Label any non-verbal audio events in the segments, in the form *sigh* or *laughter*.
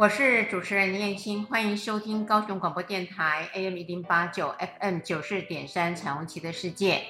我是主持人林燕青，欢迎收听高雄广播电台 AM 一零八九 FM 九四点三彩虹旗的世界。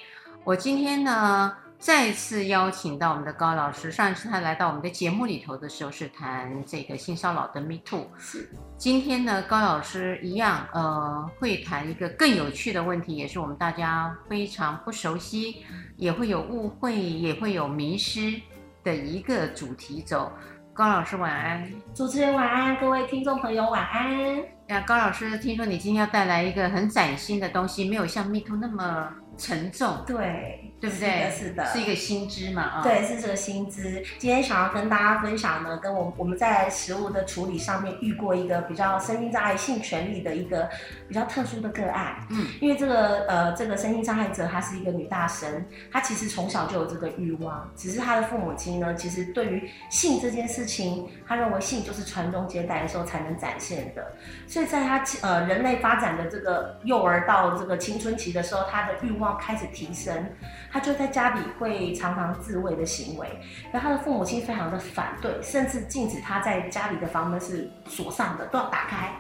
我今天呢，再次邀请到我们的高老师。上一次他来到我们的节目里头的时候，是谈这个性骚扰的 Me Too。是。今天呢，高老师一样，呃，会谈一个更有趣的问题，也是我们大家非常不熟悉，也会有误会，也会有迷失的一个主题走。高老师晚安，主持人晚安，各位听众朋友晚安。呀，高老师，听说你今天要带来一个很崭新的东西，没有像 Me Too 那么沉重。对。对不对？是的，是的，是一个新知嘛？啊，对，是这个新知。今天想要跟大家分享呢，跟我我们在食物的处理上面遇过一个比较身心障碍性权利的一个比较特殊的个案。嗯，因为这个呃这个身心障碍者她是一个女大神，她其实从小就有这个欲望，只是她的父母亲呢，其实对于性这件事情，他认为性就是传宗接代的时候才能展现的，所以在他呃人类发展的这个幼儿到这个青春期的时候，他的欲望开始提升。他就在家里会常常自慰的行为，然后他的父母亲非常的反对，甚至禁止他在家里的房门是锁上的，都要打开。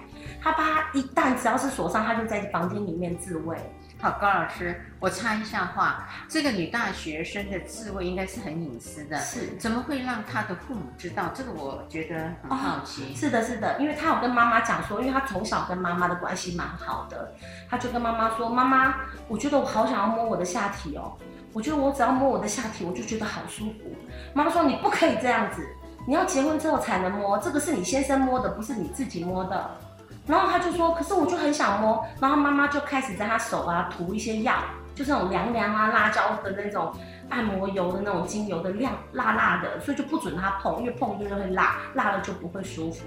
他爸一旦只要是锁上，他就在房间里面自慰。好，高老师，我插一下话，这个女大学生的自慰应该是很隐私的，是，怎么会让她的父母知道？这个我觉得很好奇。哦，是的，是的，因为她有跟妈妈讲说，因为她从小跟妈妈的关系蛮好的，她就跟妈妈说：“妈妈，我觉得我好想要摸我的下体哦。”我觉得我只要摸我的下体，我就觉得好舒服。妈妈说，你不可以这样子，你要结婚之后才能摸，这个是你先生摸的，不是你自己摸的。然后他就说，可是我就很想摸。然后妈妈就开始在他手啊涂一些药，就是那种凉凉啊、辣椒的那种按摩油的那种精油的量辣辣的，所以就不准他碰，因为碰就是会辣，辣了就不会舒服。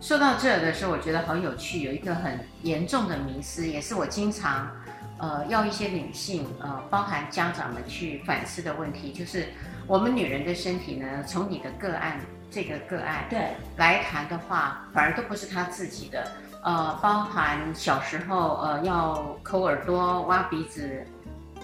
说到这的时候，我觉得好有趣，有一个很严重的迷思，也是我经常。呃，要一些女性，呃，包含家长们去反思的问题，就是我们女人的身体呢，从你的个案这个个案对。来谈的话，反而都不是他自己的，呃，包含小时候呃要抠耳朵、挖鼻子、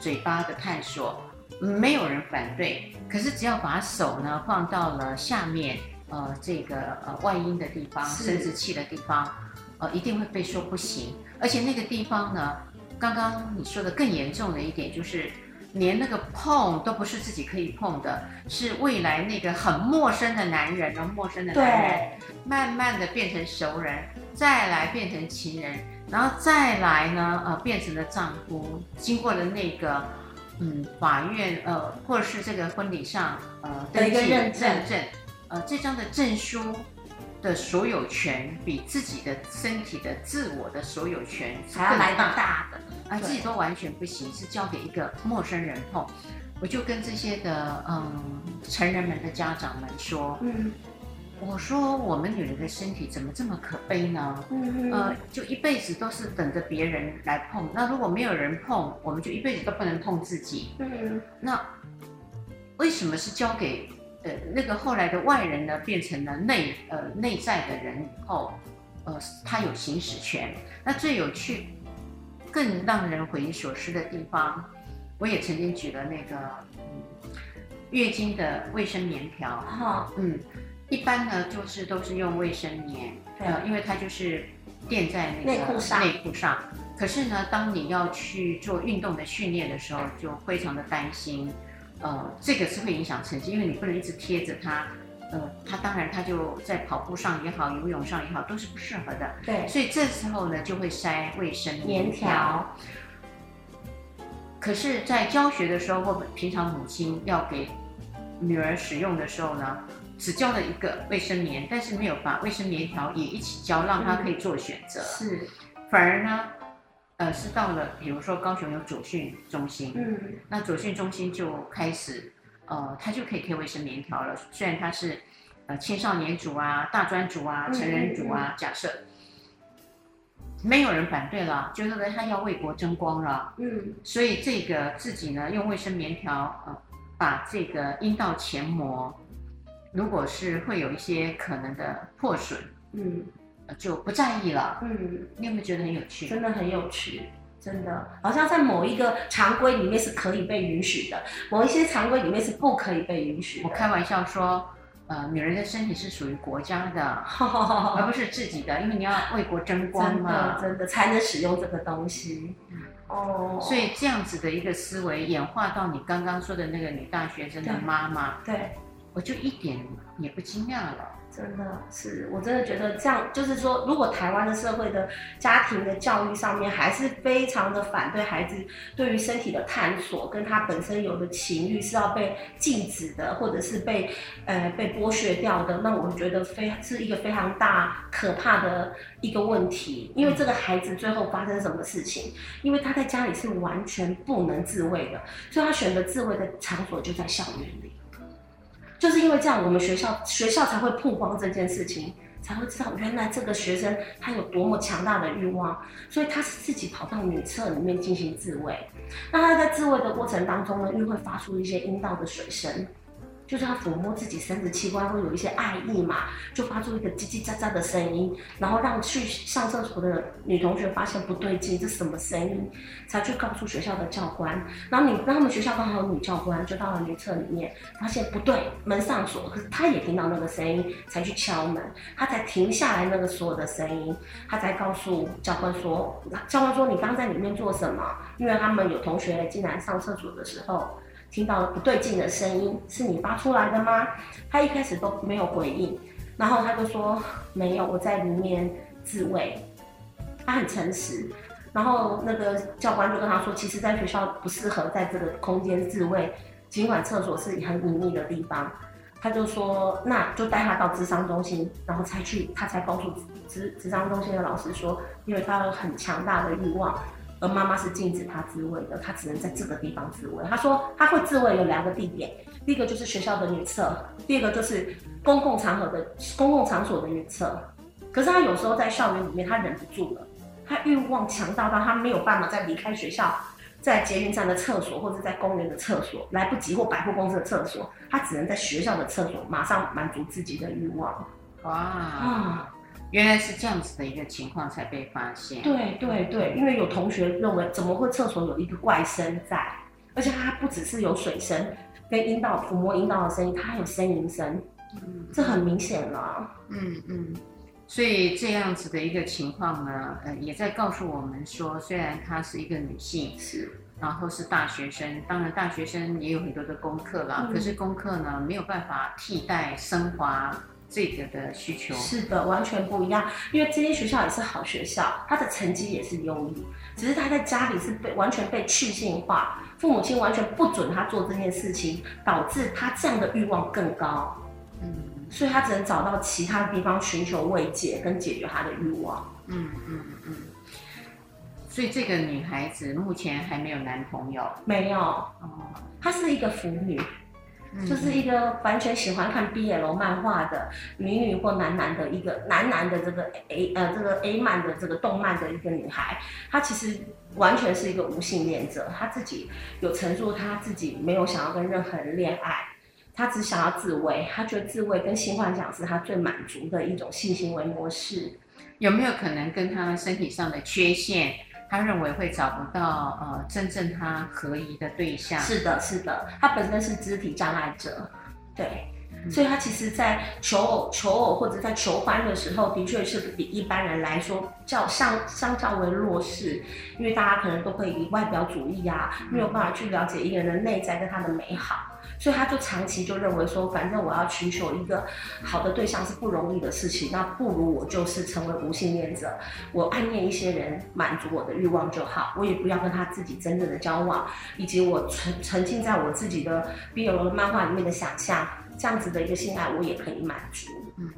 嘴巴的探索，没有人反对，可是只要把手呢放到了下面，呃，这个呃外阴的地方、生殖器的地方，呃，一定会被说不行，而且那个地方呢。刚刚你说的更严重的一点就是，连那个碰都不是自己可以碰的，是未来那个很陌生的男人，然后陌生的男人，慢慢的变成熟人，再来变成情人，然后再来呢，呃，变成了丈夫，经过了那个，嗯，法院，呃，或者是这个婚礼上，呃，登记认证，呃，这张的证书。的所有权比自己的身体的自我的所有权还要来得大的，啊，自己都完全不行，是交给一个陌生人碰。我就跟这些的嗯成人们的家长们说，嗯，我说我们女人的身体怎么这么可悲呢？嗯，呃，就一辈子都是等着别人来碰，那如果没有人碰，我们就一辈子都不能碰自己。嗯，那为什么是交给？呃，那个后来的外人呢，变成了内呃内在的人以后，呃，他有行使权。那最有趣、更让人匪夷所思的地方，我也曾经举了那个嗯月经的卫生棉条。哈，嗯，一般呢就是都是用卫生棉，呃，因为它就是垫在那个内裤上。内裤上。可是呢，当你要去做运动的训练的时候，就非常的担心。呃，这个是会影响成绩，因为你不能一直贴着它，呃，它当然它就在跑步上也好，游泳上也好，都是不适合的。对，所以这时候呢，就会塞卫生棉条。可是，在教学的时候，或平常母亲要给女儿使用的时候呢，只教了一个卫生棉，但是没有把卫生棉条也一起教，让她可以做选择。是，反而呢。呃，是到了，比如说高雄有左训中心，嗯，那左训中心就开始，呃，他就可以贴卫生棉条了。虽然他是，呃，青少年组啊、大专组啊、成人组啊，假设没有人反对了，就是说他要为国争光了，嗯，所以这个自己呢，用卫生棉条，呃，把这个阴道前膜，如果是会有一些可能的破损，嗯。就不在意了。嗯，你有没有觉得很有趣？真的很有趣，真的，好像在某一个常规里面是可以被允许的，某一些常规里面是不可以被允许的。我开玩笑说，呃，女人的身体是属于国家的，*laughs* 而不是自己的，因为你要为国争光嘛，真的，真的才能使用这个东西。哦，所以这样子的一个思维演化到你刚刚说的那个女大学生的妈妈，对，我就一点也不惊讶了。真的是，我真的觉得这样，就是说，如果台湾的社会的家庭的教育上面还是非常的反对孩子对于身体的探索，跟他本身有的情欲是要被禁止的，或者是被呃被剥削掉的，那我觉得非是一个非常大可怕的一个问题。因为这个孩子最后发生什么事情？因为他在家里是完全不能自卫的，所以他选择自卫的场所就在校园里。就是因为这样，我们学校学校才会曝光这件事情，才会知道原来这个学生他有多么强大的欲望，所以他是自己跑到女厕里面进行自慰。那他在自慰的过程当中呢，又会发出一些阴道的水声。就是他抚摸自己生殖器官会有一些爱意嘛，就发出一个叽叽喳喳的声音，然后让去上厕所的女同学发现不对劲，这是什么声音？才去告诉学校的教官。然后你让他们学校刚好有女教官，就到了女厕里面，发现不对，门上锁，可是他也听到那个声音，才去敲门，他才停下来那个所有的声音，他才告诉教官说，教官说你刚在里面做什么？因为他们有同学进来上厕所的时候。听到了不对劲的声音，是你发出来的吗？他一开始都没有回应，然后他就说没有，我在里面自慰。他很诚实，然后那个教官就跟他说，其实，在学校不适合在这个空间自慰，尽管厕所是很隐秘的地方。他就说，那就带他到智商中心，然后才去，他才告诉智智商中心的老师说，因为他有很强大的欲望。而妈妈是禁止他自慰的，他只能在这个地方自慰。他说他会自慰有两个地点，第一个就是学校的女厕，第二个就是公共场合的公共场所的女厕。可是他有时候在校园里面，他忍不住了，他欲望强大到他没有办法再离开学校，在捷运站的厕所或者在公园的厕所来不及，或百货公司的厕所，他只能在学校的厕所马上满足自己的欲望。哇！嗯原来是这样子的一个情况才被发现。对对对，因为有同学认为，怎么会厕所有一个怪声在？而且它不只是有水声，跟阴道抚摸阴道的声音，它还有呻吟声，嗯，这很明显了。嗯嗯，所以这样子的一个情况呢，呃，也在告诉我们说，虽然她是一个女性，是，然后是大学生，当然大学生也有很多的功课啦，嗯，可是功课呢没有办法替代升华。这个的需求是的，完全不一样。因为这些学校也是好学校，他的成绩也是优异，只是他在家里是被完全被去性化，父母亲完全不准他做这件事情，导致他这样的欲望更高。嗯，所以他只能找到其他地方寻求慰藉跟解决他的欲望。嗯嗯嗯。所以这个女孩子目前还没有男朋友？没有。哦，她是一个腐女。就是一个完全喜欢看 BL 漫画的女女或男男的一个男男的这个 A 呃这个 A 漫的这个动漫的一个女孩，她其实完全是一个无性恋者，她自己有陈述，她自己没有想要跟任何人恋爱，她只想要自慰，她觉得自慰跟性幻想是她最满足的一种性行为模式，有没有可能跟她身体上的缺陷？他认为会找不到呃真正他合宜的对象。是的，是的，他本身是肢体障碍者，对，所以他其实，在求偶、求偶或者在求欢的时候，的确是比一般人来说较相相较为弱势，因为大家可能都会以外表主义啊，没有办法去了解一个人的内在跟他的美好。所以他就长期就认为说，反正我要寻求一个好的对象是不容易的事情，那不如我就是成为无性恋者，我暗恋一些人满足我的欲望就好，我也不要跟他自己真正的交往，以及我沉沉浸在我自己的 BL 漫画里面的想象，这样子的一个性爱我也可以满足。嗯。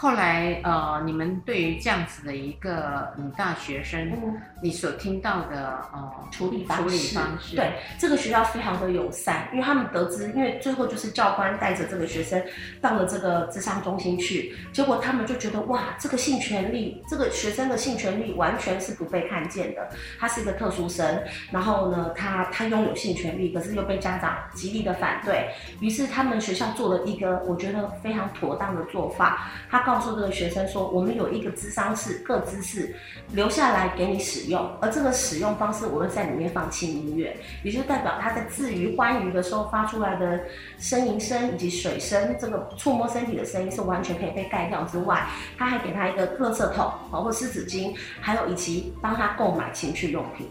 后来，呃，你们对于这样子的一个女大学生，嗯、你所听到的呃处理方式，处理方式，对。这个学校非常的友善，因为他们得知，因为最后就是教官带着这个学生到了这个智商中心去，结果他们就觉得哇，这个性权利，这个学生的性权利完全是不被看见的，他是一个特殊生，然后呢，他他拥有性权利，可是又被家长极力的反对，于是他们学校做了一个我觉得非常妥当的做法，他。告诉这个学生说，我们有一个智商室，各咨室留下来给你使用，而这个使用方式，我会在里面放轻音乐，也就代表他在自娱欢愉的时候发出来的呻吟声以及水声，这个触摸身体的声音是完全可以被盖掉之外，他还给他一个垃圾桶，包括湿纸巾，还有以及帮他购买情趣用品。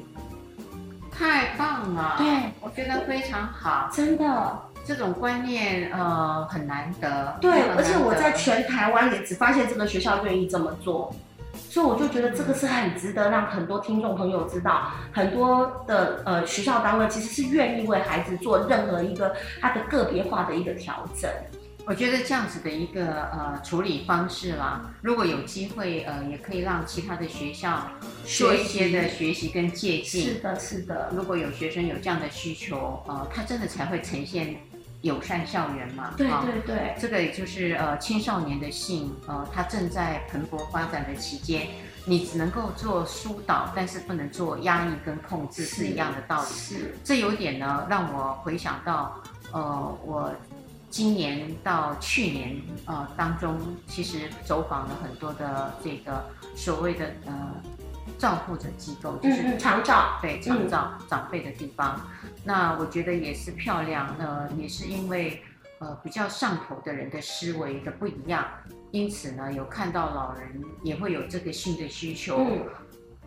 太棒了，对，我觉得非常好，真的，这种观念呃很难得，对，而且我在全台湾也只发现这个学校愿意这么做，所以我就觉得这个是很值得让很多听众朋友知道，很多的呃学校单位其实是愿意为孩子做任何一个他的个别化的一个调整。我觉得这样子的一个呃处理方式啦，如果有机会呃，也可以让其他的学校做一些的学习跟借鉴。是的，是的。如果有学生有这样的需求，呃，他真的才会呈现友善校园嘛？对对对。这个也就是呃青少年的性呃，他正在蓬勃发展的期间，你只能够做疏导，但是不能做压抑跟控制，是一样的道理。是。这有点呢，让我回想到呃我。今年到去年，呃，当中其实走访了很多的这个所谓的呃照顾者机构，就是长照，对长照长辈的地方。那我觉得也是漂亮，呃，也是因为呃比较上头的人的思维的不一样，因此呢，有看到老人也会有这个性的需求，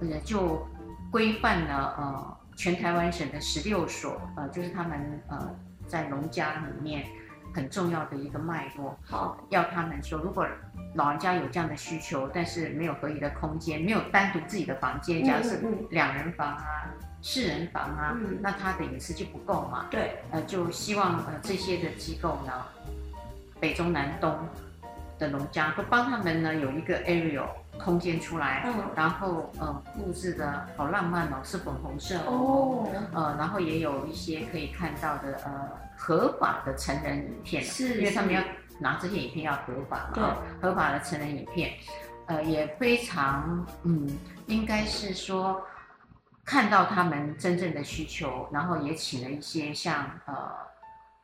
呃，就规范了呃全台湾省的十六所，呃，就是他们呃在农家里面。很重要的一个脉络，好，要他们说，如果老人家有这样的需求，但是没有合理的空间，没有单独自己的房间，假如是两人房啊、四人房啊，嗯、那他的隐私就不够嘛。对，呃，就希望呃这些的机构呢，北中南东的农家都帮他们呢有一个 area 空间出来，嗯、然后呃布置的好浪漫哦，是粉红色哦，呃，然后也有一些可以看到的呃。合法的成人影片，是，因为他们要拿这些影片要合法嘛，对，合法的成人影片，呃，也非常，嗯，应该是说看到他们真正的需求，然后也请了一些像呃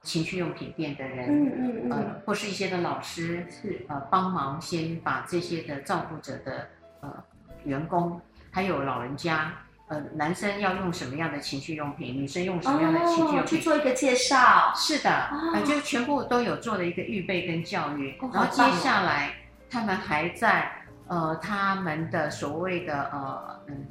情趣用品店的人，嗯嗯嗯，呃，或是一些的老师，是。呃帮忙先把这些的照顾者的呃员工，还有老人家。呃，男生要用什么样的情趣用品，女生用什么样的情趣用品，哦、去做一个介绍。是的，哦、呃，就全部都有做了一个预备跟教育。哦、然后接下来，他们还在呃他们的所谓的呃嗯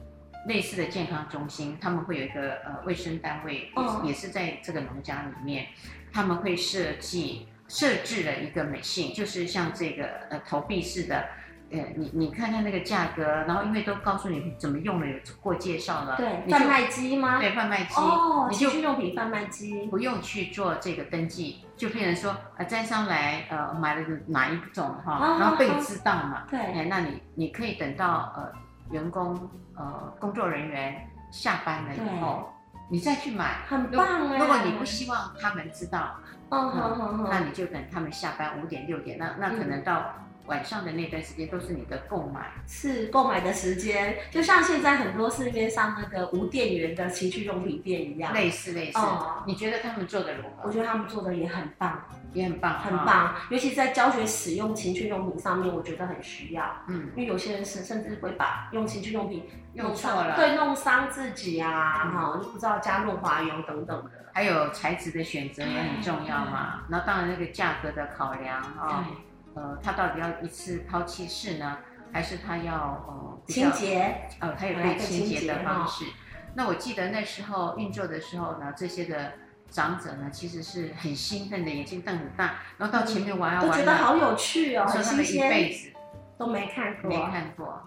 类似的健康中心，他们会有一个呃卫生单位，哦、也是在这个农家里面，他们会设计设置了一个美信，就是像这个呃投币式的。呃，你你看看那个价格，然后因为都告诉你怎么用了，有过介绍了。对，贩卖机吗？对，贩卖机。哦，情趣用品贩卖机。不用去做这个登记，就变成说，呃，站上来，呃，买了哪一种哈，然后被知道嘛。对。哎，那你你可以等到呃员工呃工作人员下班了以后，你再去买。很棒哎。如果你不希望他们知道，哦好好，那你就等他们下班五点六点，那那可能到。晚上的那段时间都是你的购买，是购买的时间，就像现在很多市面上那个无电源的情趣用品店一样，类似类似。哦，你觉得他们做的如何？我觉得他们做的也很棒，也很棒，很棒。尤其在教学使用情趣用品上面，我觉得很需要。嗯，因为有些人是甚至会把用情趣用品用错了，对，弄伤自己啊，哈，就不知道加润滑油等等的。还有材质的选择也很重要嘛，然后当然那个价格的考量啊。呃，他到底要一次抛弃式呢，还是他要呃清洁？呃，他有被清洁的方式。那我记得那时候运作的时候呢，这些的长者呢，其实是很兴奋的，眼睛瞪很大，然后到前面玩啊玩，都觉得好有趣哦，说他们一辈子都没看过，没看过。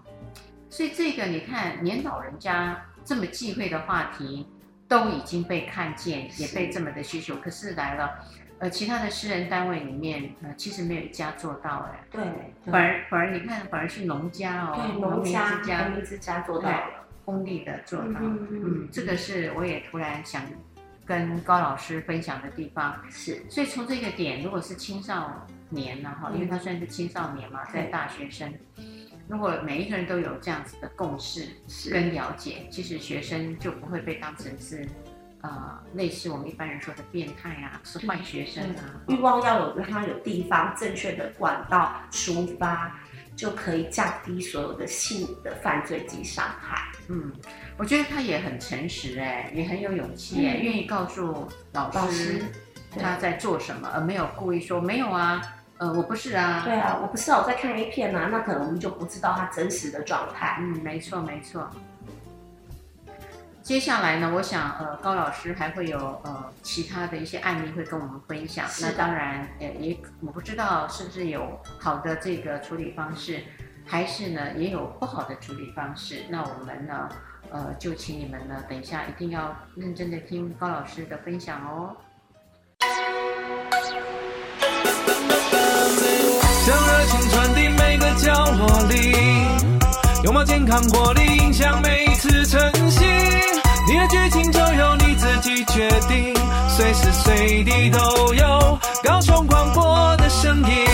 所以这个你看，年老人家这么忌讳的话题，都已经被看见，也被这么的需求，可是来了。呃，其他的私人单位里面，呃，其实没有一家做到哎。对。反而反而你看，反而是农家哦，农民之家，农民之家做到了，公立的做到。嗯嗯，这个是我也突然想跟高老师分享的地方。是。所以从这个点，如果是青少年呢，哈，因为他算是青少年嘛，在大学生，如果每一个人都有这样子的共识跟了解，其实学生就不会被当成是。呃类似我们一般人说的变态啊，是坏学生啊。欲望要有让他有地方正确的管道抒发，就可以降低所有的性的犯罪及伤害。嗯，我觉得他也很诚实哎，也很有勇气哎，愿、嗯、意告诉老师，老师他在做什么，而没有故意说没有啊。呃，我不是啊。对啊，我不是啊，我在看 A 片啊，那可能我们就不知道他真实的状态。嗯，没错没错。接下来呢，我想呃，高老师还会有呃其他的一些案例会跟我们分享。那当然也也我不知道是不是有好的这个处理方式，还是呢也有不好的处理方式。那我们呢呃就请你们呢等一下一定要认真的听高老师的分享哦。将热情传递每个角落里，拥抱健康活力，影响每一次晨曦。你的剧情就由你自己决定，随时随地都有高雄广播的声音。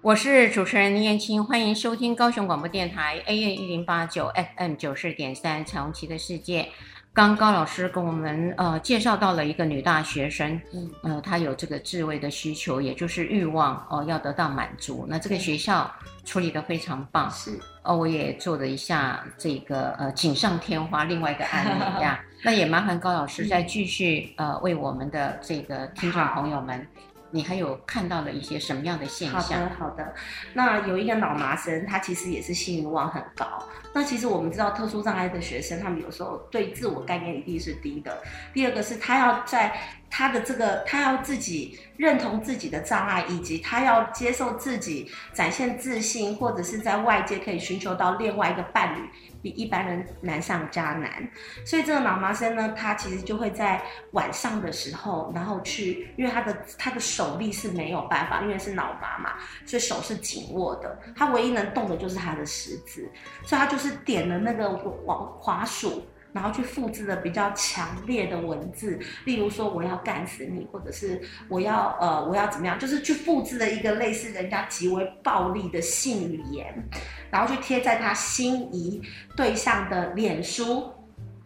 我是主持人林燕青，欢迎收听高雄广播电台 AM 一零八九 FM 九四点三彩虹旗的世界。刚高老师跟我们呃介绍到了一个女大学生，嗯，呃，她有这个自慰的需求，也就是欲望哦、呃，要得到满足。那这个学校处理得非常棒，是哦、呃，我也做了一下这个呃锦上添花另外一个案例呀。*laughs* 那也麻烦高老师再继续呃为我们的这个听众朋友们。你还有看到了一些什么样的现象？好的，好的。那有一个脑麻生，他其实也是性欲望很高。那其实我们知道，特殊障碍的学生，他们有时候对自我概念一定是低的。第二个是他要在他的这个，他要自己认同自己的障碍，以及他要接受自己展现自信，或者是在外界可以寻求到另外一个伴侣。比一般人难上加难，所以这个脑麻生呢，他其实就会在晚上的时候，然后去，因为他的他的手臂是没有办法，因为是脑麻嘛，所以手是紧握的，他唯一能动的就是他的食指，所以他就是点了那个黄滑鼠。然后去复制的比较强烈的文字，例如说我要干死你，或者是我要呃我要怎么样，就是去复制了一个类似人家极为暴力的性语言，然后去贴在他心仪对象的脸书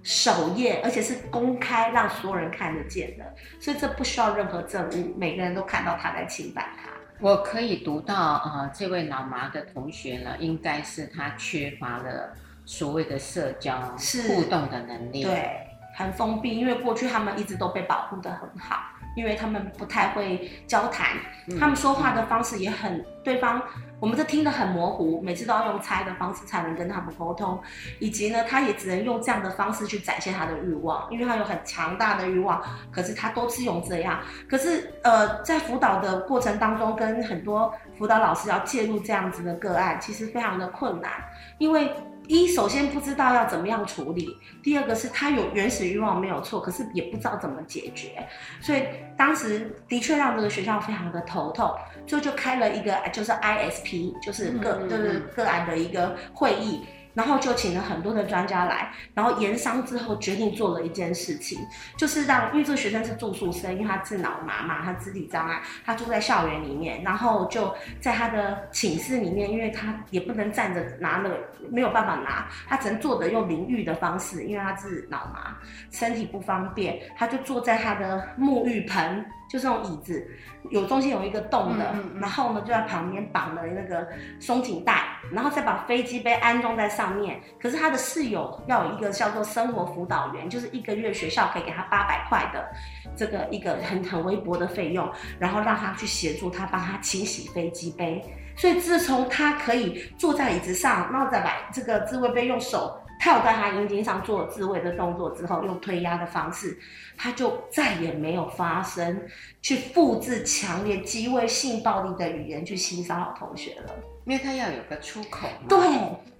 首页，而且是公开让所有人看得见的，所以这不需要任何证物，每个人都看到他在侵犯他。我可以读到啊、呃，这位老麻的同学呢，应该是他缺乏了。所谓的社交互动的能力，对，很封闭，因为过去他们一直都被保护的很好，因为他们不太会交谈，嗯、他们说话的方式也很，嗯、对方我们这听得很模糊，每次都要用猜的方式才能跟他们沟通，以及呢，他也只能用这样的方式去展现他的欲望，因为他有很强大的欲望，可是他都是用这样，可是呃，在辅导的过程当中，跟很多辅导老师要介入这样子的个案，其实非常的困难，因为。一首先不知道要怎么样处理，第二个是他有原始欲望没有错，可是也不知道怎么解决，所以当时的确让这个学校非常的头痛，所以就开了一个就是 ISP，就是个就是个案的一个会议。然后就请了很多的专家来，然后研商之后决定做了一件事情，就是让，因为这个学生是住宿生，因为他是脑麻嘛，他肢体障碍，他住在校园里面，然后就在他的寝室里面，因为他也不能站着拿那个，没有办法拿，他只能坐着用淋浴的方式，因为他是脑麻，身体不方便，他就坐在他的沐浴盆。就是那种椅子，有中间有一个洞的，嗯嗯、然后呢就在旁边绑了那个松紧带，然后再把飞机杯安装在上面。可是他的室友要有一个叫做生活辅导员，就是一个月学校可以给他八百块的这个一个很很微薄的费用，然后让他去协助他帮他清洗飞机杯。所以自从他可以坐在椅子上，然后再把这个自慰杯用手。他有在他阴茎上做自慰的动作之后，用推压的方式，他就再也没有发生去复制强烈极为性暴力的语言去欣赏老同学了。因为他要有个出口，对，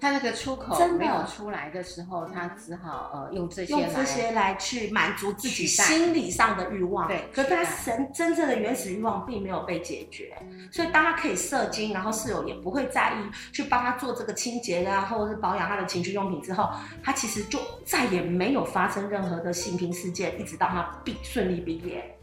他那个出口没有出来的时候，他只好呃用这些用这些来去满足自己心理上的欲望。对，可是他神真正的原始欲望并没有被解决，所以当他可以射精，然后室友也不会在意去帮他做这个清洁啊，或者是保养他的情趣用品之后，他其实就再也没有发生任何的性平事件，一直到他毕顺利毕业。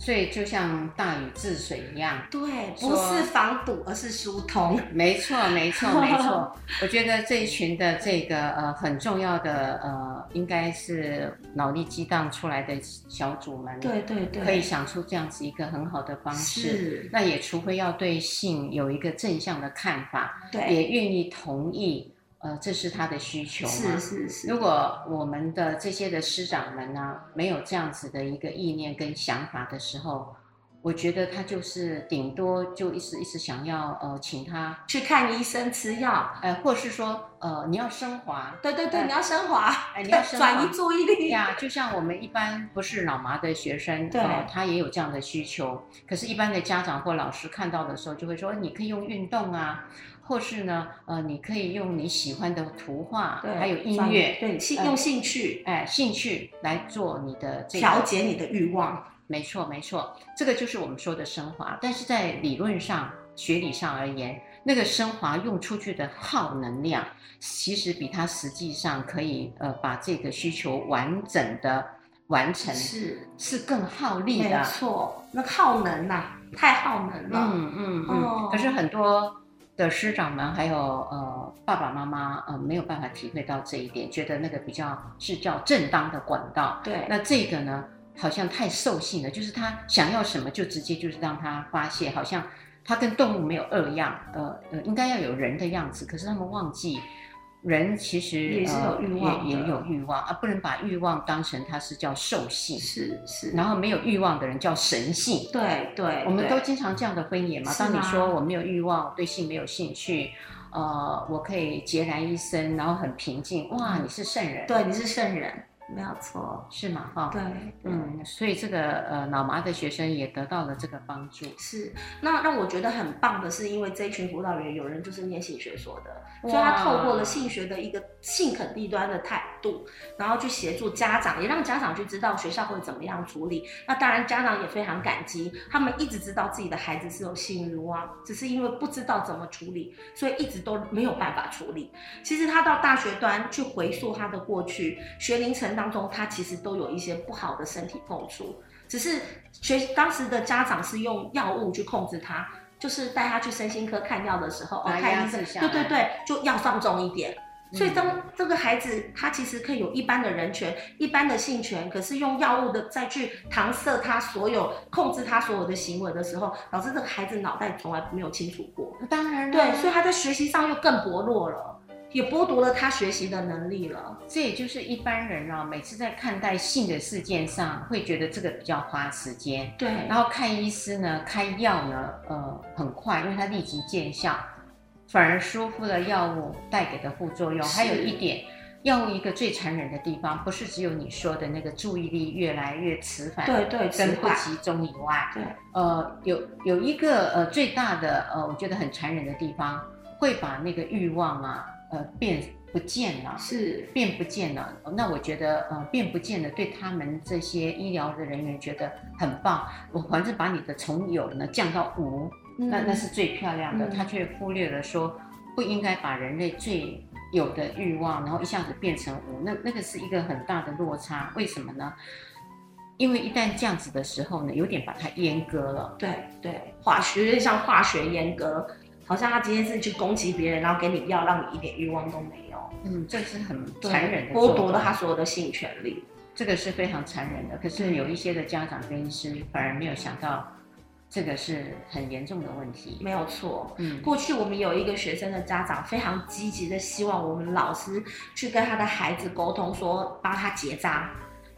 所以就像大禹治水一样，对，不是防堵，而是疏通。*laughs* 没错，没错，没错。*laughs* 我觉得这一群的这个呃很重要的呃，应该是脑力激荡出来的小组们，对对对，可以想出这样子一个很好的方式。是，那也除非要对性有一个正向的看法，对，也愿意同意。呃，这是他的需求嘛？是是是。如果我们的这些的师长们呢，没有这样子的一个意念跟想法的时候，我觉得他就是顶多就一直一直想要呃，请他去看医生吃药，呃，或是说呃，你要升华。对对对，呃、你要升华，哎，你要 *laughs* 升华，转移注意力呀。就像我们一般不是脑麻的学生，对、呃，他也有这样的需求。可是，一般的家长或老师看到的时候，就会说，你可以用运动啊。或是呢，呃，你可以用你喜欢的图画，还有音乐，对，兴、呃、用兴趣，哎，兴趣来做你的这个调节你的欲望。没错，没错，这个就是我们说的升华。但是在理论上、学理上而言，那个升华用出去的耗能量，其实比它实际上可以呃把这个需求完整的完成是是更耗力的。没错，那耗能呐、啊，太耗能了。嗯嗯嗯。哦、可是很多。的师长们还有呃爸爸妈妈呃没有办法体会到这一点，觉得那个比较是叫正当的管道。对，那这个呢好像太兽性了，就是他想要什么就直接就是让他发泄，好像他跟动物没有二样，呃呃应该要有人的样子，可是他们忘记。人其实也是有欲望、呃，也也有欲望啊，不能把欲望当成它是叫兽性，是是。然后没有欲望的人叫神性，对对。我们都经常这样的分野嘛。当你说我没有欲望，对性没有兴趣，呃，我可以孑然一身，然后很平静，哇，你是圣人，对，你是圣人。没有错，是吗？哈，对，嗯，所以这个呃脑麻的学生也得到了这个帮助。是，那让我觉得很棒的是，因为这一群辅导员有人就是念性学所的，所以他透过了性学的一个性肯地端的态度，然后去协助家长，也让家长去知道学校会怎么样处理。那当然家长也非常感激，他们一直知道自己的孩子是有性欲望，只是因为不知道怎么处理，所以一直都没有办法处理。其实他到大学端去回溯他的过去学龄层当中，他其实都有一些不好的身体碰触，只是学当时的家长是用药物去控制他，就是带他去身心科看药的时候，哦，看医生，对对对，就要放纵一点。所以当这个孩子他其实可以有一般的人权、一般的性权，可是用药物的再去搪塞他所有、控制他所有的行为的时候，导致这个孩子脑袋从来没有清楚过。当然，对，所以他在学习上又更薄弱了。也剥夺了他学习的能力了。这也就是一般人啊，每次在看待性的事件上，会觉得这个比较花时间。对。然后看医师呢，开药呢，呃，很快，因为它立即见效，反而疏忽了药物带给的副作用。还有一点，药物一个最残忍的地方，不是只有你说的那个注意力越来越迟缓，对对，跟不集中以外，对，呃，有有一个呃最大的呃，我觉得很残忍的地方，会把那个欲望啊。呃，变不见了，是变不见了。那我觉得，呃，变不见了，对他们这些医疗的人员觉得很棒。我反正把你的从有呢降到无，嗯、那那是最漂亮的。嗯、他却忽略了说，不应该把人类最有的欲望，然后一下子变成无。那那个是一个很大的落差。为什么呢？因为一旦这样子的时候呢，有点把它阉割了。对对，化学有点像化学阉割。好像他今天是去攻击别人，然后给你药，让你一点欲望都没有。嗯，这是很残忍的，剥夺了他所有的性权利。这个是非常残忍的。可是有一些的家长跟医师反而没有想到，这个是很严重的问题。没有错。嗯，过去我们有一个学生的家长非常积极的希望我们老师去跟他的孩子沟通，说帮他结扎。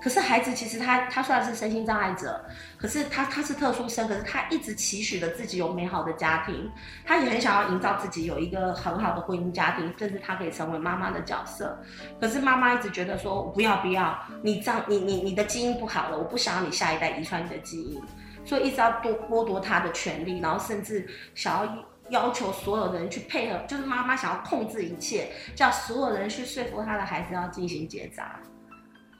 可是孩子其实他他虽然是身心障碍者，可是他他是特殊生，可是他一直期许着自己有美好的家庭，他也很想要营造自己有一个很好的婚姻家庭，甚至他可以成为妈妈的角色。可是妈妈一直觉得说不要不要，你这样你你你的基因不好了，我不想要你下一代遗传你的基因，所以一直要多剥夺他的权利，然后甚至想要要求所有人去配合，就是妈妈想要控制一切，叫所有人去说服他的孩子要进行结扎。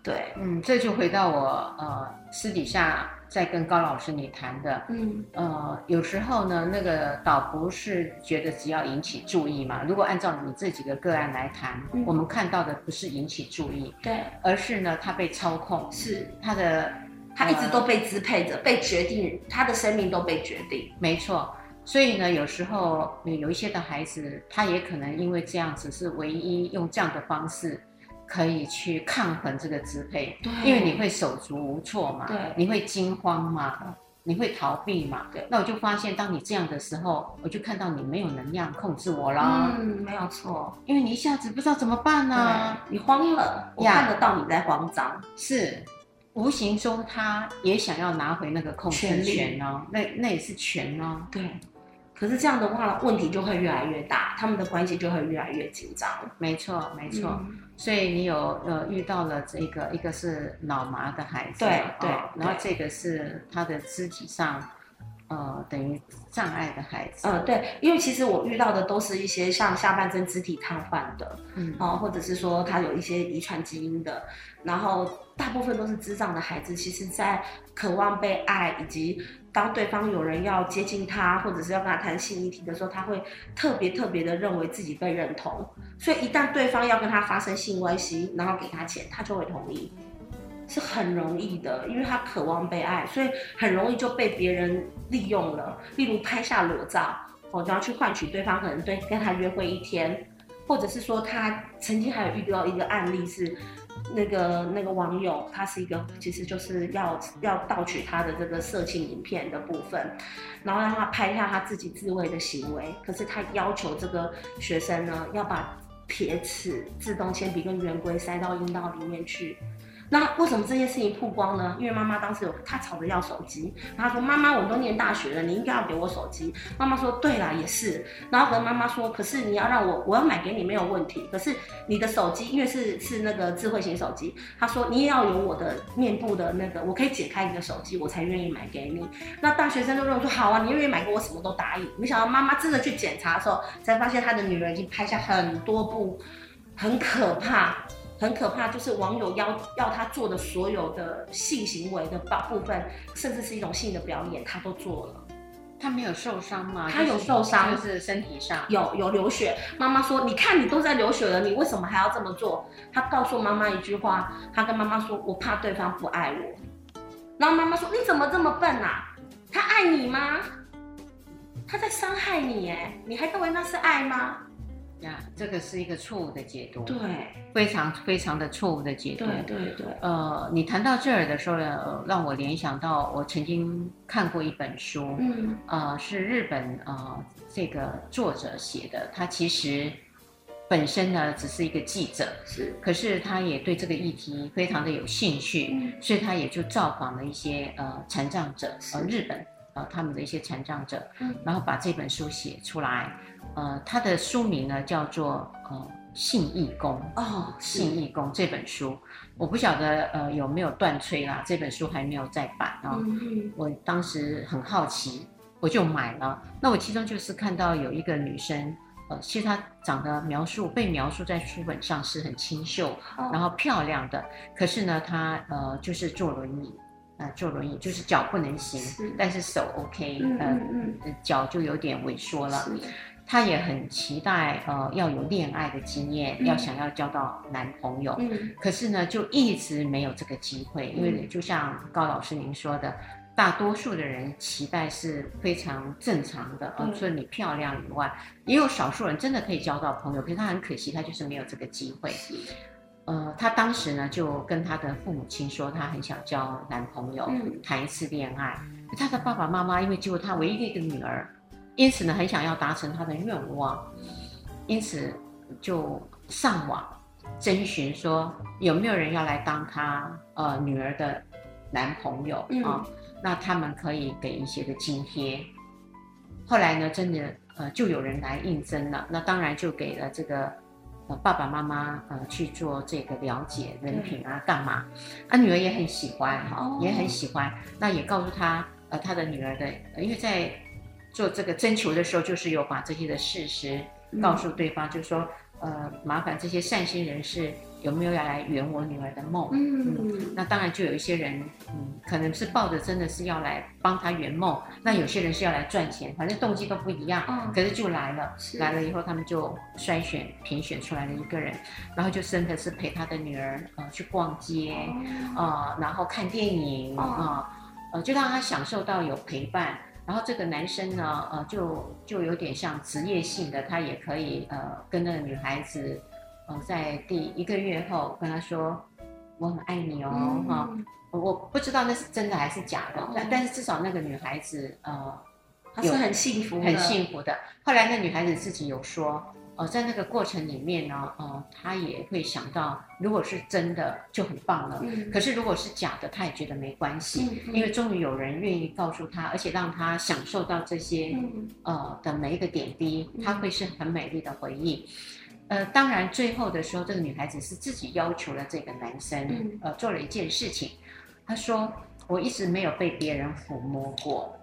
对，嗯，这就回到我呃私底下在跟高老师你谈的，嗯，呃，有时候呢，那个倒不是觉得只要引起注意嘛。如果按照你这几个个案来谈，嗯，我们看到的不是引起注意，对，而是呢，他被操控，是他的他一直都被支配着，被决定，他的生命都被决定。没错。所以呢，有时候有一些的孩子，他也可能因为这样子是唯一用这样的方式可以去抗衡这个支配，因为你会手足无措嘛，你会惊慌嘛，你会逃避嘛，那我就发现，当你这样的时候，我就看到你没有能量控制我了，嗯，没有错，因为你一下子不知道怎么办呢、啊，你慌了，我看得到你在慌张，是，无形中他也想要拿回那个控制权哦，那那也是权哦，对。可是这样的话，问题就会越来越大，他们的关系就会越来越紧张。没错，没错。嗯、所以你有呃遇到了这个，一个是脑麻的孩子，对对、哦，然后这个是他的肢体上，呃，等于障碍的孩子。呃，对，因为其实我遇到的都是一些像下半身肢体瘫痪的，嗯，哦，或者是说他有一些遗传基因的，然后大部分都是智障的孩子，其实在渴望被爱以及。当对方有人要接近他，或者是要跟他谈性议题的时候，他会特别特别的认为自己被认同，所以一旦对方要跟他发生性关系，然后给他钱，他就会同意，是很容易的，因为他渴望被爱，所以很容易就被别人利用了。例如拍下裸照，我就要去换取对方可能对跟他约会一天，或者是说他曾经还有遇到一个案例是。那个那个网友，他是一个，其实就是要要盗取他的这个色情影片的部分，然后让他拍下他自己自慰的行为。可是他要求这个学生呢，要把铁齿、自动铅笔跟圆规塞到阴道里面去。那为什么这件事情曝光呢？因为妈妈当时有她吵着要手机，然后说：“妈妈，我们都念大学了，你应该要给我手机。”妈妈说：“对啦，也是。”然后和妈妈说：“可是你要让我，我要买给你没有问题。可是你的手机因为是是那个智慧型手机，她说你也要有我的面部的那个，我可以解开你的手机，我才愿意买给你。”那大学生就认为说：“好啊，你愿意买给我，什么都答应。”没想到妈妈真的去检查的时候，才发现她的女儿已经拍下很多部，很可怕。很可怕，就是网友要要他做的所有的性行为的部分，甚至是一种性的表演，他都做了。他没有受伤吗？他有受伤，就是身体上有有流血。妈妈说：“你看，你都在流血了，你为什么还要这么做？”他告诉妈妈一句话，他跟妈妈说：“我怕对方不爱我。”然后妈妈说：“你怎么这么笨啊？他爱你吗？他在伤害你，哎，你还认为那是爱吗？”呀，这个是一个错误的解读，对，非常非常的错误的解读，对对对。呃，你谈到这儿的时候呢，让我联想到我曾经看过一本书，嗯，呃，是日本呃这个作者写的，他其实本身呢只是一个记者，是，可是他也对这个议题非常的有兴趣，嗯，所以他也就造访了一些呃残障者，呃日本呃他们的一些残障者，嗯，然后把这本书写出来。呃，他的书名呢叫做呃《信义工》哦，《信义工》这本书，我不晓得呃有没有断吹啦，这本书还没有再版啊。哦嗯、我当时很好奇，我就买了。那我其中就是看到有一个女生，呃，其实她长得描述被描述在书本上是很清秀，哦、然后漂亮的，可是呢，她呃就是坐轮椅，呃坐轮椅就是脚不能行，是。但是手 OK，嗯脚就有点萎缩了。她也很期待，呃，要有恋爱的经验，嗯、要想要交到男朋友，嗯，可是呢，就一直没有这个机会，嗯、因为就像高老师您说的，大多数的人期待是非常正常的，呃，除了你漂亮以外，也有少数人真的可以交到朋友，可是他很可惜，他就是没有这个机会。呃，他当时呢就跟他的父母亲说，他很想交男朋友，嗯、谈一次恋爱。他的爸爸妈妈因为只有他唯一的一个女儿。因此呢，很想要达成他的愿望，因此就上网征询说有没有人要来当他呃女儿的男朋友啊？嗯哦，那他们可以给一些的津贴。后来呢，真的呃就有人来应征了，那当然就给了这个呃爸爸妈妈呃去做这个了解人品啊干嘛？啊女儿也很喜欢哈，哦，也很喜欢，那也告诉他呃他的女儿的，因为在。做这个征求的时候，就是有把这些的事实告诉对方，嗯、就是说，呃，麻烦这些善心人士有没有要来圆我女儿的梦？嗯，嗯，那当然就有一些人，嗯，可能是抱着真的是要来帮他圆梦，那有些人是要来赚钱，反正动机都不一样，嗯，可是就来了，是。来了以后他们就筛选评选出来了一个人，然后就真的是陪他的女儿呃去逛街，呃，然后看电影啊，呃，呃，就让他享受到有陪伴。然后这个男生呢，呃，就就有点像职业性的，他也可以呃跟那个女孩子。呃，在第一个月后跟她说，我很爱你哦，哈、嗯，我不知道那是真的还是假的，但、嗯、但是至少那个女孩子呃，她是很幸福，很幸福的。后来那女孩子自己有说，呃，在那个过程里面呢，呃，他也会想到，如果是真的就很棒了，嗯、可是如果是假的，他也觉得没关系，嗯、因为终于有人愿意告诉他，而且让他享受到这些、嗯、呃的每一个点滴，他会是很美丽的回忆。呃，当然，最后的时候，这个女孩子是自己要求了这个男生，嗯、呃，做了一件事情。她说：“我一直没有被别人抚摸过，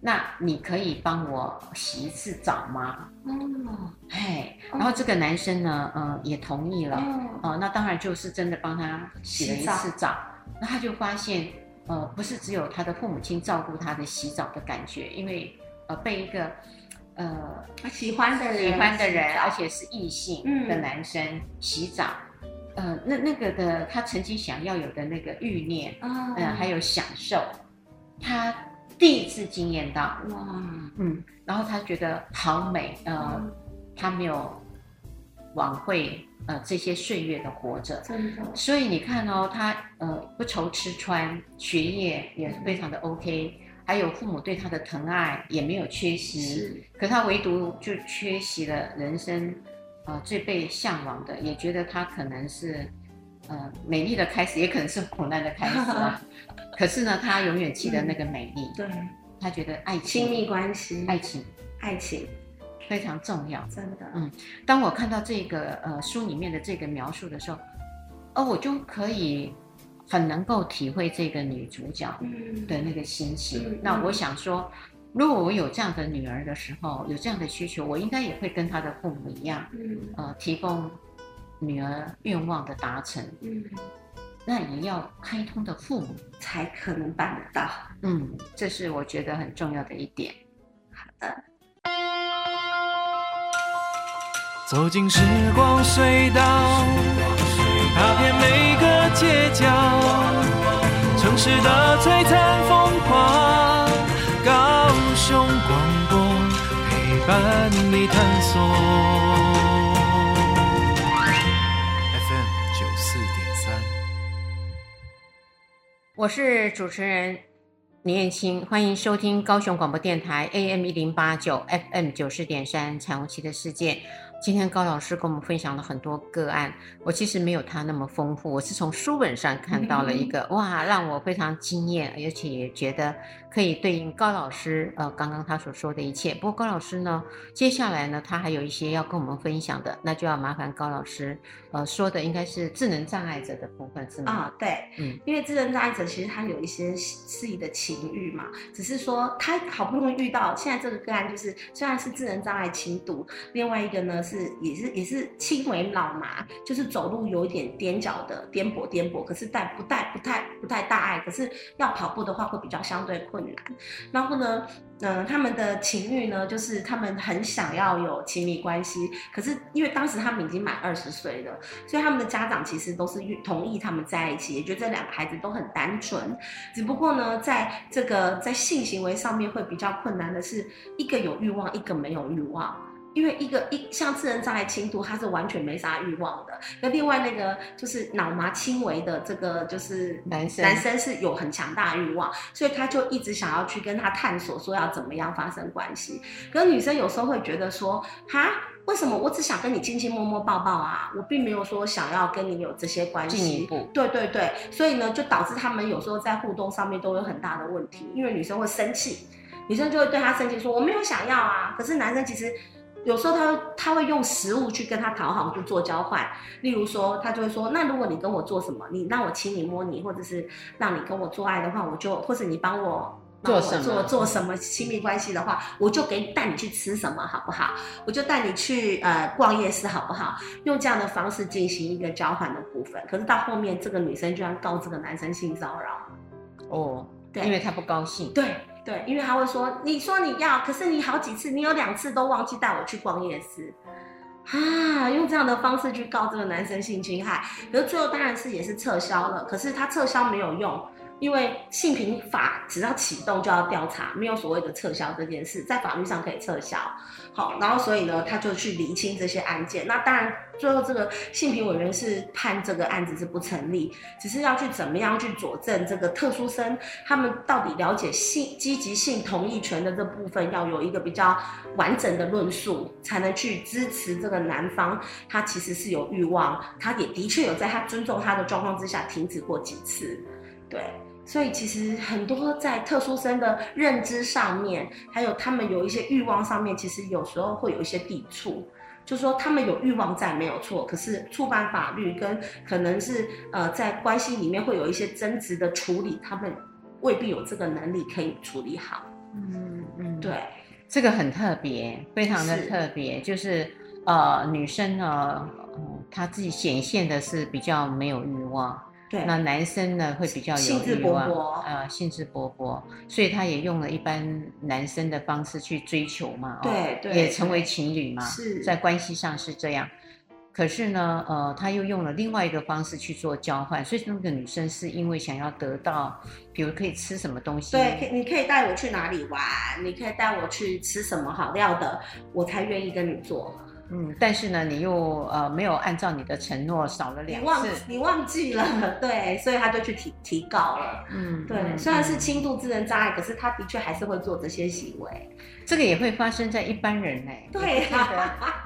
那你可以帮我洗一次澡吗？”哦，嘿，然后这个男生呢，呃，也同意了。哦、呃，那当然就是真的帮他洗了一次澡。那他就发现，呃，不是只有他的父母亲照顾他的洗澡的感觉，因为呃，被一个。呃，喜欢的人，喜欢的人，而且是异性的男生、嗯、洗澡，呃，那那个的他曾经想要有的那个欲念，嗯、呃，还有享受，他第一次惊艳到，哇，嗯，然后他觉得好美，呃，嗯、他没有枉费呃这些岁月的活着，真的，所以你看哦，他呃不愁吃穿，学业也非常的 OK。还有父母对他的疼爱也没有缺席，是。可他唯独就缺席了人生，呃，最被向往的，也觉得他可能是，呃，美丽的开始，也可能是苦难的开始啊。*laughs* 可是呢，他永远记得那个美丽，嗯、对，他觉得爱情、亲密关系、爱情、爱情非常重要，真的。嗯，当我看到这个呃书里面的这个描述的时候，哦，我就可以。很能够体会这个女主角的那个心情。嗯、那我想说，如果我有这样的女儿的时候，有这样的需求，我应该也会跟她的父母一样，嗯、呃，提供女儿愿望的达成。嗯，那也要开通的父母才可能办得到。嗯，这是我觉得很重要的一点。好的。走进时光隧道。踏遍每个街角，城市的璀璨风华，高雄广播陪伴你探索。我是主持人林燕青，欢迎收听高雄广播电台 AM 一零八九 FM 九四点三彩虹旗的世界。今天高老师跟我们分享了很多个案，我其实没有他那么丰富，我是从书本上看到了一个，哇，让我非常惊艳，而且也觉得可以对应高老师呃刚刚他所说的一切。不过高老师呢，接下来呢，他还有一些要跟我们分享的，那就要麻烦高老师呃说的应该是智能障碍者的部分是吗？啊，对，嗯，因为智能障碍者其实他有一些自己的情欲嘛，只是说他好不容易遇到现在这个个案，就是虽然是智能障碍轻度，另外一个呢。是也是也是轻微脑麻，就是走路有一点踮脚的颠簸颠簸，可是带不带不太不太大碍，可是要跑步的话会比较相对困难。然后呢，嗯、他们的情欲呢，就是他们很想要有亲密关系，可是因为当时他们已经满二十岁了，所以他们的家长其实都是同意他们在一起，也觉得这两个孩子都很单纯。只不过呢，在这个在性行为上面会比较困难的是，一个有欲望，一个没有欲望。因为一个一像智能障碍轻度，他是完全没啥欲望的。那另外那个就是脑麻轻微的这个就是男生，男生是有很强大欲望，所以他就一直想要去跟他探索，说要怎么样发生关系。可是女生有时候会觉得说，哈，为什么我只想跟你亲亲摸摸抱抱啊？我并没有说想要跟你有这些关系。进一步。对对对，所以呢，就导致他们有时候在互动上面都有很大的问题，因为女生会生气，女生就会对他生气说我没有想要啊。可是男生其实。有时候他会他会用食物去跟他讨好，去做交换。例如说，他就会说：“那如果你跟我做什么，你让我亲你摸你，或者是让你跟我做爱的话，我就或者你帮我做什么做做什么亲密关系的话，我就给你带你去吃什么，好不好？我就带你去呃逛夜市，好不好？用这样的方式进行一个交换的部分。可是到后面，这个女生居然告这个男生性骚扰。哦，对，因为他不高兴。对对，因为他会说，你说你要，可是你好几次，你有两次都忘记带我去逛夜市。啊，用这样的方式去告这个男生性侵害，可是最后当然是也是撤销了，可是他撤销没有用。因为性平法只要启动就要调查，没有所谓的撤销这件事，在法律上可以撤销。好，然后所以呢，他就去厘清这些案件。那当然，最后这个性平委员是判这个案子是不成立，只是要去怎么样去佐证这个特殊生他们到底了解性积极性同意权的这部分，要有一个比较完整的论述，才能去支持这个男方他其实是有欲望，他也的确有在他尊重他的状况之下停止过几次，对。所以其实很多在特殊生的认知上面，还有他们有一些欲望上面，其实有时候会有一些抵触。就是说他们有欲望在没有错，可是触犯法律跟可能是呃在关系里面会有一些争执的处理，他们未必有这个能力可以处理好。嗯嗯，对，这个很特别，非常的特别，是就是呃女生呢，嗯，她自己显现的是比较没有欲望。对，那男生呢会比较有欲望，呃，兴致勃勃，所以他也用了一般男生的方式去追求嘛，对对，也成为情侣嘛，是在关系上是这样。可是呢，呃，他又用了另外一个方式去做交换，所以那个女生是因为想要得到，比如可以吃什么东西，对，你可以带我去哪里玩，你可以带我去吃什么好料的，我才愿意跟你做。嗯，但是呢，你又呃没有按照你的承诺，少了两次，你忘你忘记了，*laughs* 对，所以他就去提提告了。嗯，对，嗯、虽然是轻度智能障碍，嗯、可是他的确还是会做这些行为。这个也会发生在一般人呢？对，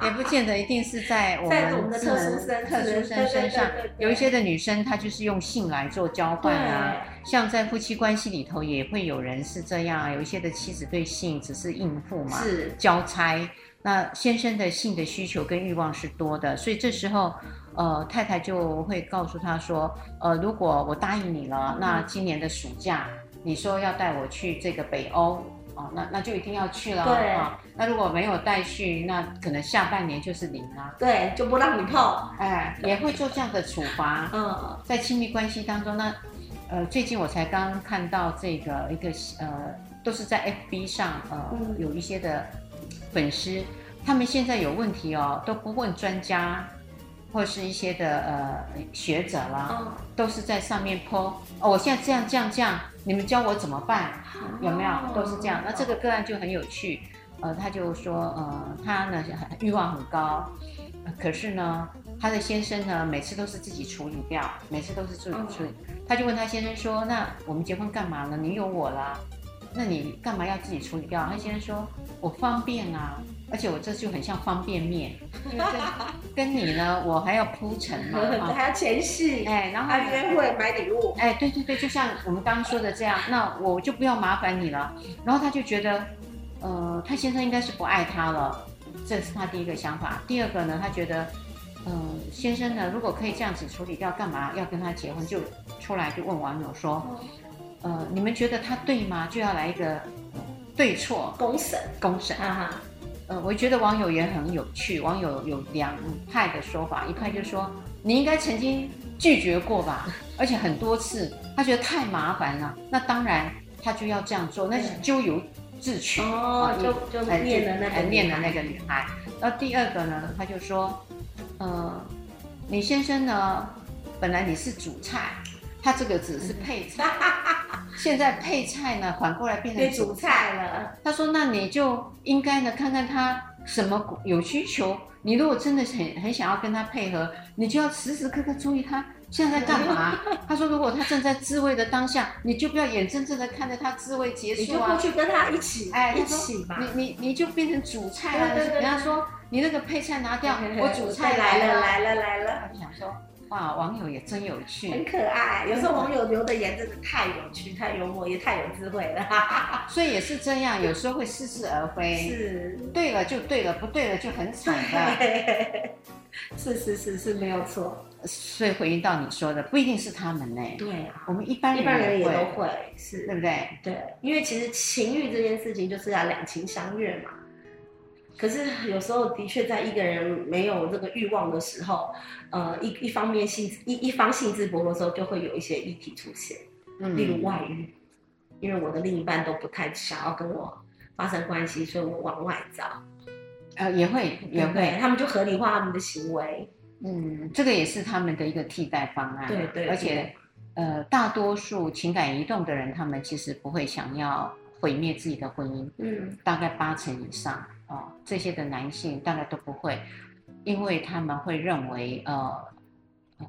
也不见得 *laughs* 一定是在我们，在我们的特殊生特殊生身上。有一些的女生，她就是用性来做交换啊。像在夫妻关系里头，也会有人是这样。有一些的妻子对性只是应付嘛，是交差。那先生的性的需求跟欲望是多的，所以这时候，呃，太太就会告诉他说，呃，如果我答应你了，那今年的暑假，你说要带我去这个北欧，哦，那那就一定要去了，对啊。那如果没有带去，那可能下半年就是零了，对，就不让你碰，哎，也会做这样的处罚。嗯，在亲密关系当中，那，呃，最近我才刚看到这个一个，呃，都是在 FB 上，呃，有一些的。粉丝，他们现在有问题哦，都不问专家，或是一些的呃学者啦，哦、都是在上面 po 哦，我现在这样这样这样，你们教我怎么办？有没有？都是这样。那这个个案就很有趣，呃，他就说，呃，他呢欲望很高，可是呢，他的先生呢每次都是自己处理掉，每次都是自己处理。哦、他就问他先生说，那我们结婚干嘛呢？你有我了。那你干嘛要自己处理掉？他先生说：“我方便啊，而且我这就很像方便面，*laughs* 因为跟跟你呢，我还要铺陈嘛，*laughs* 还要前戏，哎，然后还约会买礼物，哎，对对对，就像我们刚刚说的这样，那我就不要麻烦你了。然后他就觉得，呃，他先生应该是不爱他了，这是他第一个想法。第二个呢，他觉得，嗯、呃，先生呢，如果可以这样子处理掉，干嘛要跟他结婚？就出来就问网友说。”呃，你们觉得他对吗？就要来一个对错公审，公审。啊哈，呃，我觉得网友也很有趣，网友有两派的说法，一派就说你应该曾经拒绝过吧，*laughs* 而且很多次，他觉得太麻烦了，那当然他就要这样做，那是咎由自取。哦，就就念的那个念的那个女孩。然后第二个呢，他就说，呃，你先生呢，本来你是主菜，他这个只是配菜。现在配菜呢，反过来变成主菜了。他说：“那你就应该呢，看看他什么有需求。你如果真的很很想要跟他配合，你就要时时刻刻注意他现在在干嘛。*laughs* ”他说：“如果他正在自慰的当下，你就不要眼睁睁的看着他自慰结束啊，你就过去跟他一起，哎，一起吧。你你你就变成主菜了。人家说你那个配菜拿掉，*laughs* 我主菜来了来了来了。”他想说。哇，网友也真有趣，很可爱。有时候网友留的言真的太有趣、太幽默，也太有智慧了。*laughs* *laughs* 所以也是这样，有时候会似是而非。是，对了就对了，不对了就很惨的。*laughs* 是是是是没有错。所以回应到你说的，不一定是他们呢。对啊，我们一般人一般人也都会，是对不对？对，因为其实情欲这件事情就是要两情相悦嘛。可是有时候的确在一个人没有这个欲望的时候，呃，一一方面性一一方兴致勃勃的时候，就会有一些议题出现，嗯，例如外遇，因为我的另一半都不太想要跟我发生关系，所以我往外找，呃，也会也会，他们就合理化他们的行为，嗯，这个也是他们的一个替代方案，对对，而且呃，大多数情感移动的人，他们其实不会想要毁灭自己的婚姻，嗯，大概八成以上。哦，这些的男性大概都不会，因为他们会认为，呃，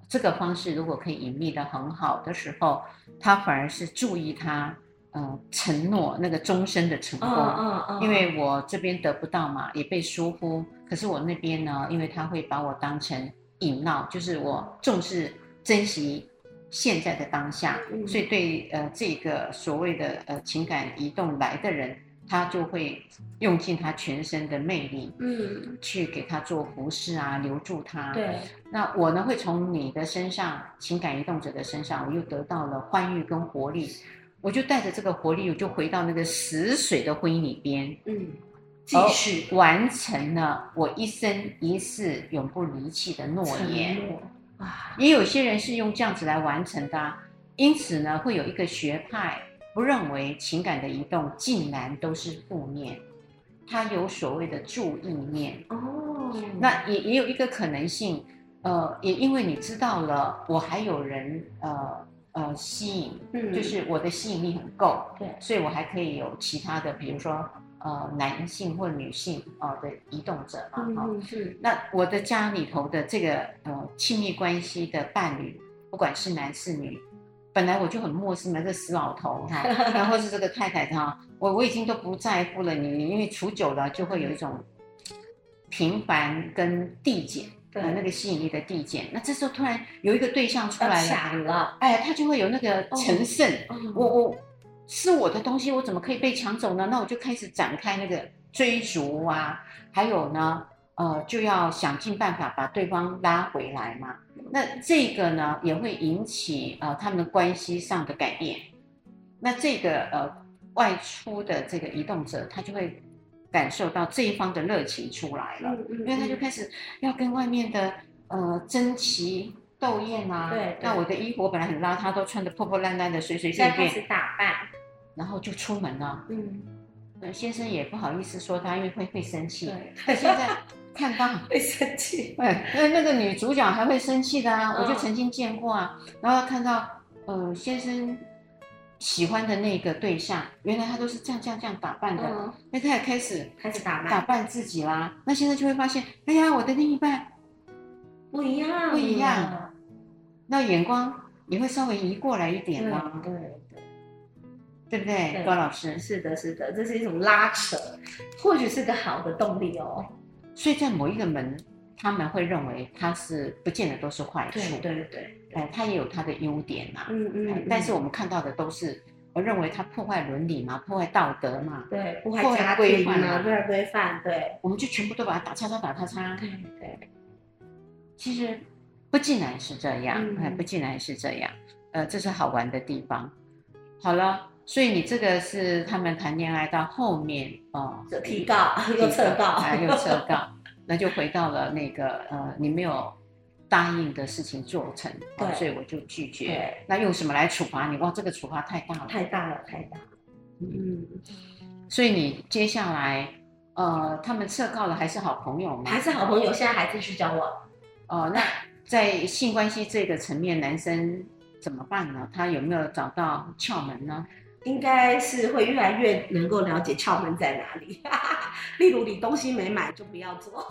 这个方式如果可以隐秘的很好的时候，他反而是注意他，呃，承诺那个终身的成功，嗯嗯嗯，因为我这边得不到嘛，也被疏忽，可是我那边呢，因为他会把我当成引闹，就是我重视珍惜现在的当下，嗯，所以对呃这个所谓的呃情感移动来的人。他就会用尽他全身的魅力，嗯，去给他做服饰啊，留住他。对，那我呢会从你的身上，情感移动者的身上，我又得到了欢愉跟活力，我就带着这个活力，我就回到那个死水的婚姻里边，嗯，继续完成了我一生一世永不离弃的诺言。啊，也有些人是用这样子来完成的，因此呢，会有一个学派。不认为情感的移动竟然都是负面，它有所谓的注意面哦。那也也有一个可能性，呃，也因为你知道了，我还有人呃呃吸引，嗯，就是我的吸引力很够，对，所以我还可以有其他的，比如说呃男性或女性啊、呃、的移动者嘛，哈、嗯，是。那我的家里头的这个呃亲密关系的伴侣，不管是男是女。本来我就很陌生嘛，这死老头哈，*laughs* 然后是这个太太哈，我我已经都不在乎了你，你因为处久了就会有一种平凡跟递减，对、呃，那个吸引力的递减。那这时候突然有一个对象出来了，了哎，他就会有那个成胜，哦、我我是我的东西，我怎么可以被抢走呢？那我就开始展开那个追逐啊，还有呢，呃，就要想尽办法把对方拉回来嘛。那这个呢，也会引起呃他们的关系上的改变。那这个呃外出的这个移动者，他就会感受到这一方的热情出来了，嗯嗯嗯、因为他就开始要跟外面的呃争奇斗艳啊。对，对。那我的衣服我本来很邋遢，都穿得破破烂烂的，随随便便。开始打扮，然后就出门了。嗯。先生也不好意思说他，因为会会生气。对。现在。看到 *laughs* 会生气，对，那那个女主角还会生气的啊，我就曾经见过啊。然后看到，呃，先生喜欢的那个对象，原来他都是这样这样这样打扮的，那他也开始开始打扮打扮自己啦。那现在就会发现，哎呀，我的另一半不一样，不一样，那眼光也会稍微移过来一点啦，对对对，对不对，高老师？是的，是的，这是一种拉扯，或许是个好的动力哦。所以在某一个门，他们会认为它是不见得都是坏处，对对对，哎，它也有它的优点嘛，嗯嗯，嗯，但是我们看到的都是，我认为它破坏伦理嘛，破坏道德嘛，对，破坏家庭嘛，破坏规范，对，我们就全部都把它打叉叉打叉叉，对对，其实不竟然是这样，哎，不竟然是这样，呃，这是好玩的地方。好了。所以你这个是他们谈恋爱到后面哦，就提告又撤告，还又撤告，那就回到了那个呃，你没有答应的事情做成，对，所以我就拒绝。对，那用什么来处罚你？哇，这个处罚太大了，太大了，太大了。嗯，所以你接下来呃，他们撤告了，还是好朋友吗？还是好朋友，现在还继续交往。哦，那在性关系这个层面，男生怎么办呢？他有没有找到窍门呢？应该是会越来越能够了解窍门在哪里。*laughs* 例如，你东西没买就不要做，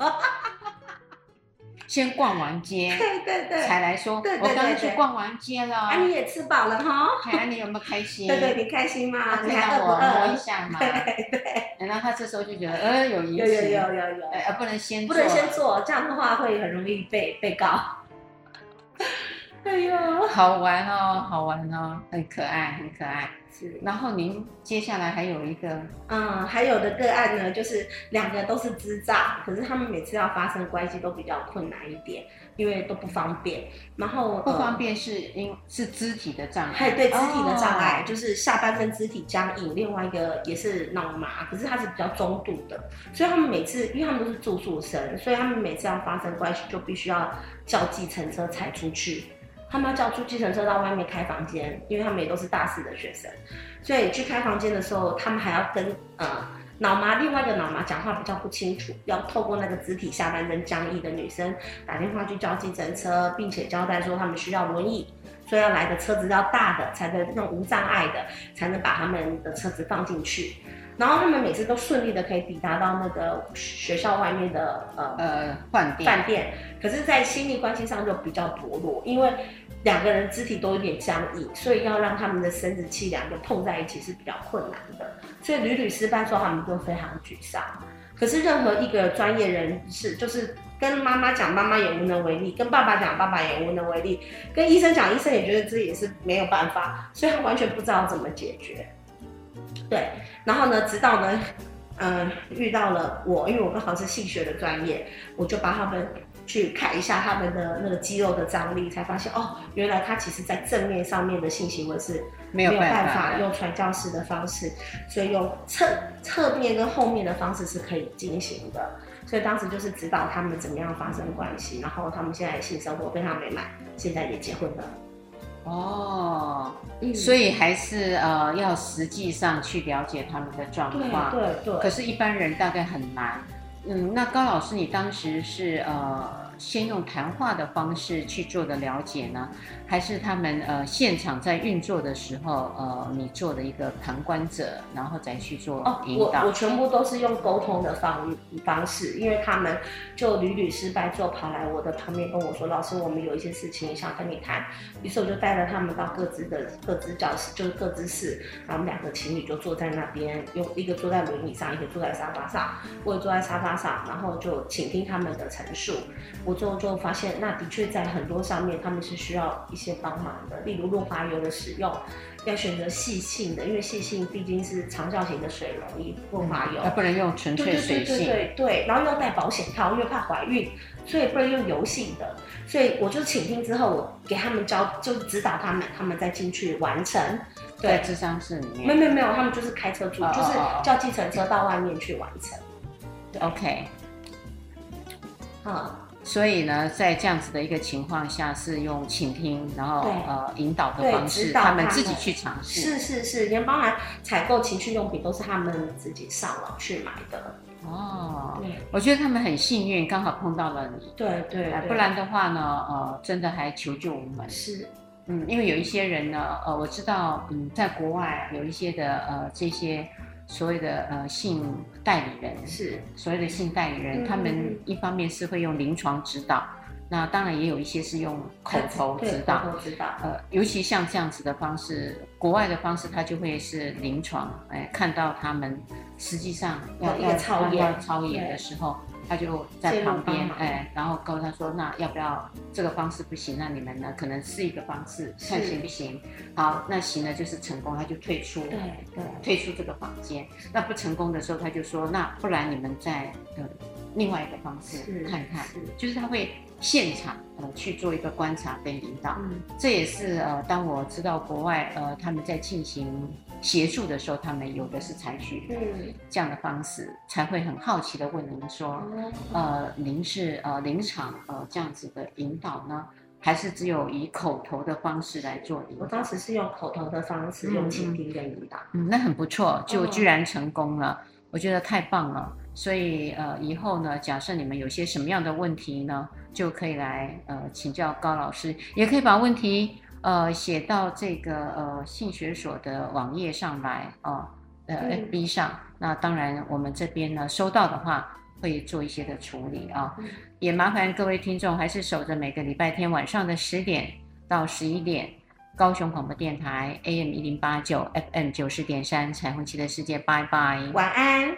先逛完街，*laughs* 对对对，才来说。对对对，我刚刚去逛完街了。啊，你也吃饱了哈？*laughs* 哎，你有没有开心？对对，你开心吗？你还要我摸一下吗？对对。然后他这时候就觉得，呃，有意思。有有有有有。呃，不能先不能先做，这样的话会很容易被被告。哎呦，好玩哦，好玩哦，很可爱，很可爱。是，然后您接下来还有一个，嗯，还有的个案呢，就是两个都是智障，可是他们每次要发生关系都比较困难一点，因为都不方便。然后不方便是因、呃、是肢体的障碍，哎，对，肢体的障碍、哦、就是下半身肢体僵硬，另外一个也是脑麻，可是他是比较中度的，所以他们每次，因为他们都是住宿生，所以他们每次要发生关系就必须要叫计程车才出去。他们要叫出计程车到外面开房间，因为他们也都是大四的学生，所以去开房间的时候，他们还要跟呃脑麻另外一个脑麻讲话比较不清楚，要透过那个肢体下半身僵硬的女生打电话去叫计程车，并且交代说他们需要轮椅，所以要来的车子要大的，才能那种无障碍的，才能把他们的车子放进去。然后他们每次都顺利的可以抵达到那个学校外面的呃呃饭店饭店，可是，在亲密关系上就比较薄弱，因为两个人肢体都有点僵硬，所以要让他们的生殖器两个碰在一起是比较困难的，所以屡屡失败说，他们就非常沮丧。可是任何一个专业人士，就是跟妈妈讲，妈妈也无能为力；跟爸爸讲，爸爸也无能为力；跟医生讲，医生也觉得自己也是没有办法，所以他完全不知道怎么解决。对，然后呢，直到呢，嗯、呃，遇到了我，因为我刚好是性学的专业，我就帮他们去看一下他们的那个肌肉的张力，才发现哦，原来他其实在正面上面的性行为是没有办法用传教士的方式，所以用侧侧面跟后面的方式是可以进行的。所以当时就是指导他们怎么样发生关系，然后他们现在性生活非常美满，现在也结婚了。哦，嗯、所以还是呃要实际上去了解他们的状况，对对对。可是，一般人大概很难。嗯，那高老师，你当时是呃。先用谈话的方式去做的了解呢，还是他们呃现场在运作的时候，呃你做的一个旁观者，然后再去做引导？哦，我我全部都是用沟通的方方式，因为他们就屡屡失败就跑来我的旁边跟我说：“老师，我们有一些事情想跟你谈。”于是我就带着他们到各自的各自教室，就是各自室，然后我们两个情侣就坐在那边，用一个坐在轮椅上，一个坐在沙发上，我也坐在沙发上，然后就倾听他们的陈述。我最后就发现，那的确在很多上面他们是需要一些帮忙的，例如润滑油的使用，要选择细性的，因为细性毕竟是长效型的水溶液润滑油，它不能用纯粹水性，对对对对对对，然后要戴保险套，因为怕怀孕，所以不能用油性的。所以我就倾听之后，我给他们教，就指导他们，他们再进去完成。对，智商室里面，没有没有没有，他们就是开车出，oh, 就是叫计程车到外面去完成。对 OK，好。所以呢，在这样子的一个情况下，是用倾听，然后呃引导的方式，他们自己去尝试。是是是，连包含采购情趣用品都是他们自己上网去买的。哦，对，我觉得他们很幸运，刚好碰到了你。对对，对，不然的话呢，呃，真的还求救无门。是，嗯，因为有一些人呢，呃，我知道，嗯，在国外有一些的呃这些。所谓的呃性代理人是所谓的性代理人，嗯，他们一方面是会用临床指导，那当然也有一些是用口头指导。口头指导，呃，尤其像这样子的方式，国外的方式，他就会是临床，哎，看到他们实际上要要操要操演的时候。他就在旁边，哎，然后告诉他说：“那要不要这个方式不行？那你们呢？可能试一个方式，看行不行？好，那行了就是成功，他就退出，对对，退出这个房间。那不成功的时候，他就说：那不然你们再呃另外一个方式看看，就是他会现场呃去做一个观察跟引导。嗯，这也是呃，当我知道国外呃他们在进行。”协助的时候，他们有的是采取这样的方式，嗯、才会很好奇的问您说，嗯、呃，您是呃临场呃这样子的引导呢，还是只有以口头的方式来做引导？我当时是用口头的方式，用倾听跟引导。嗯，那很不错，就居然成功了，嗯、我觉得太棒了。所以呃，以后呢，假设你们有些什么样的问题呢，就可以来呃请教高老师，也可以把问题。呃，写到这个呃性学所的网页上来哦，呃，FB 上。嗯、那当然，我们这边呢收到的话，会做一些的处理啊。嗯、也麻烦各位听众还是守着每个礼拜天晚上的十点到十一点，高雄广播电台 AM 一零八九 FM 九十点三彩虹旗的世界，拜拜，晚安。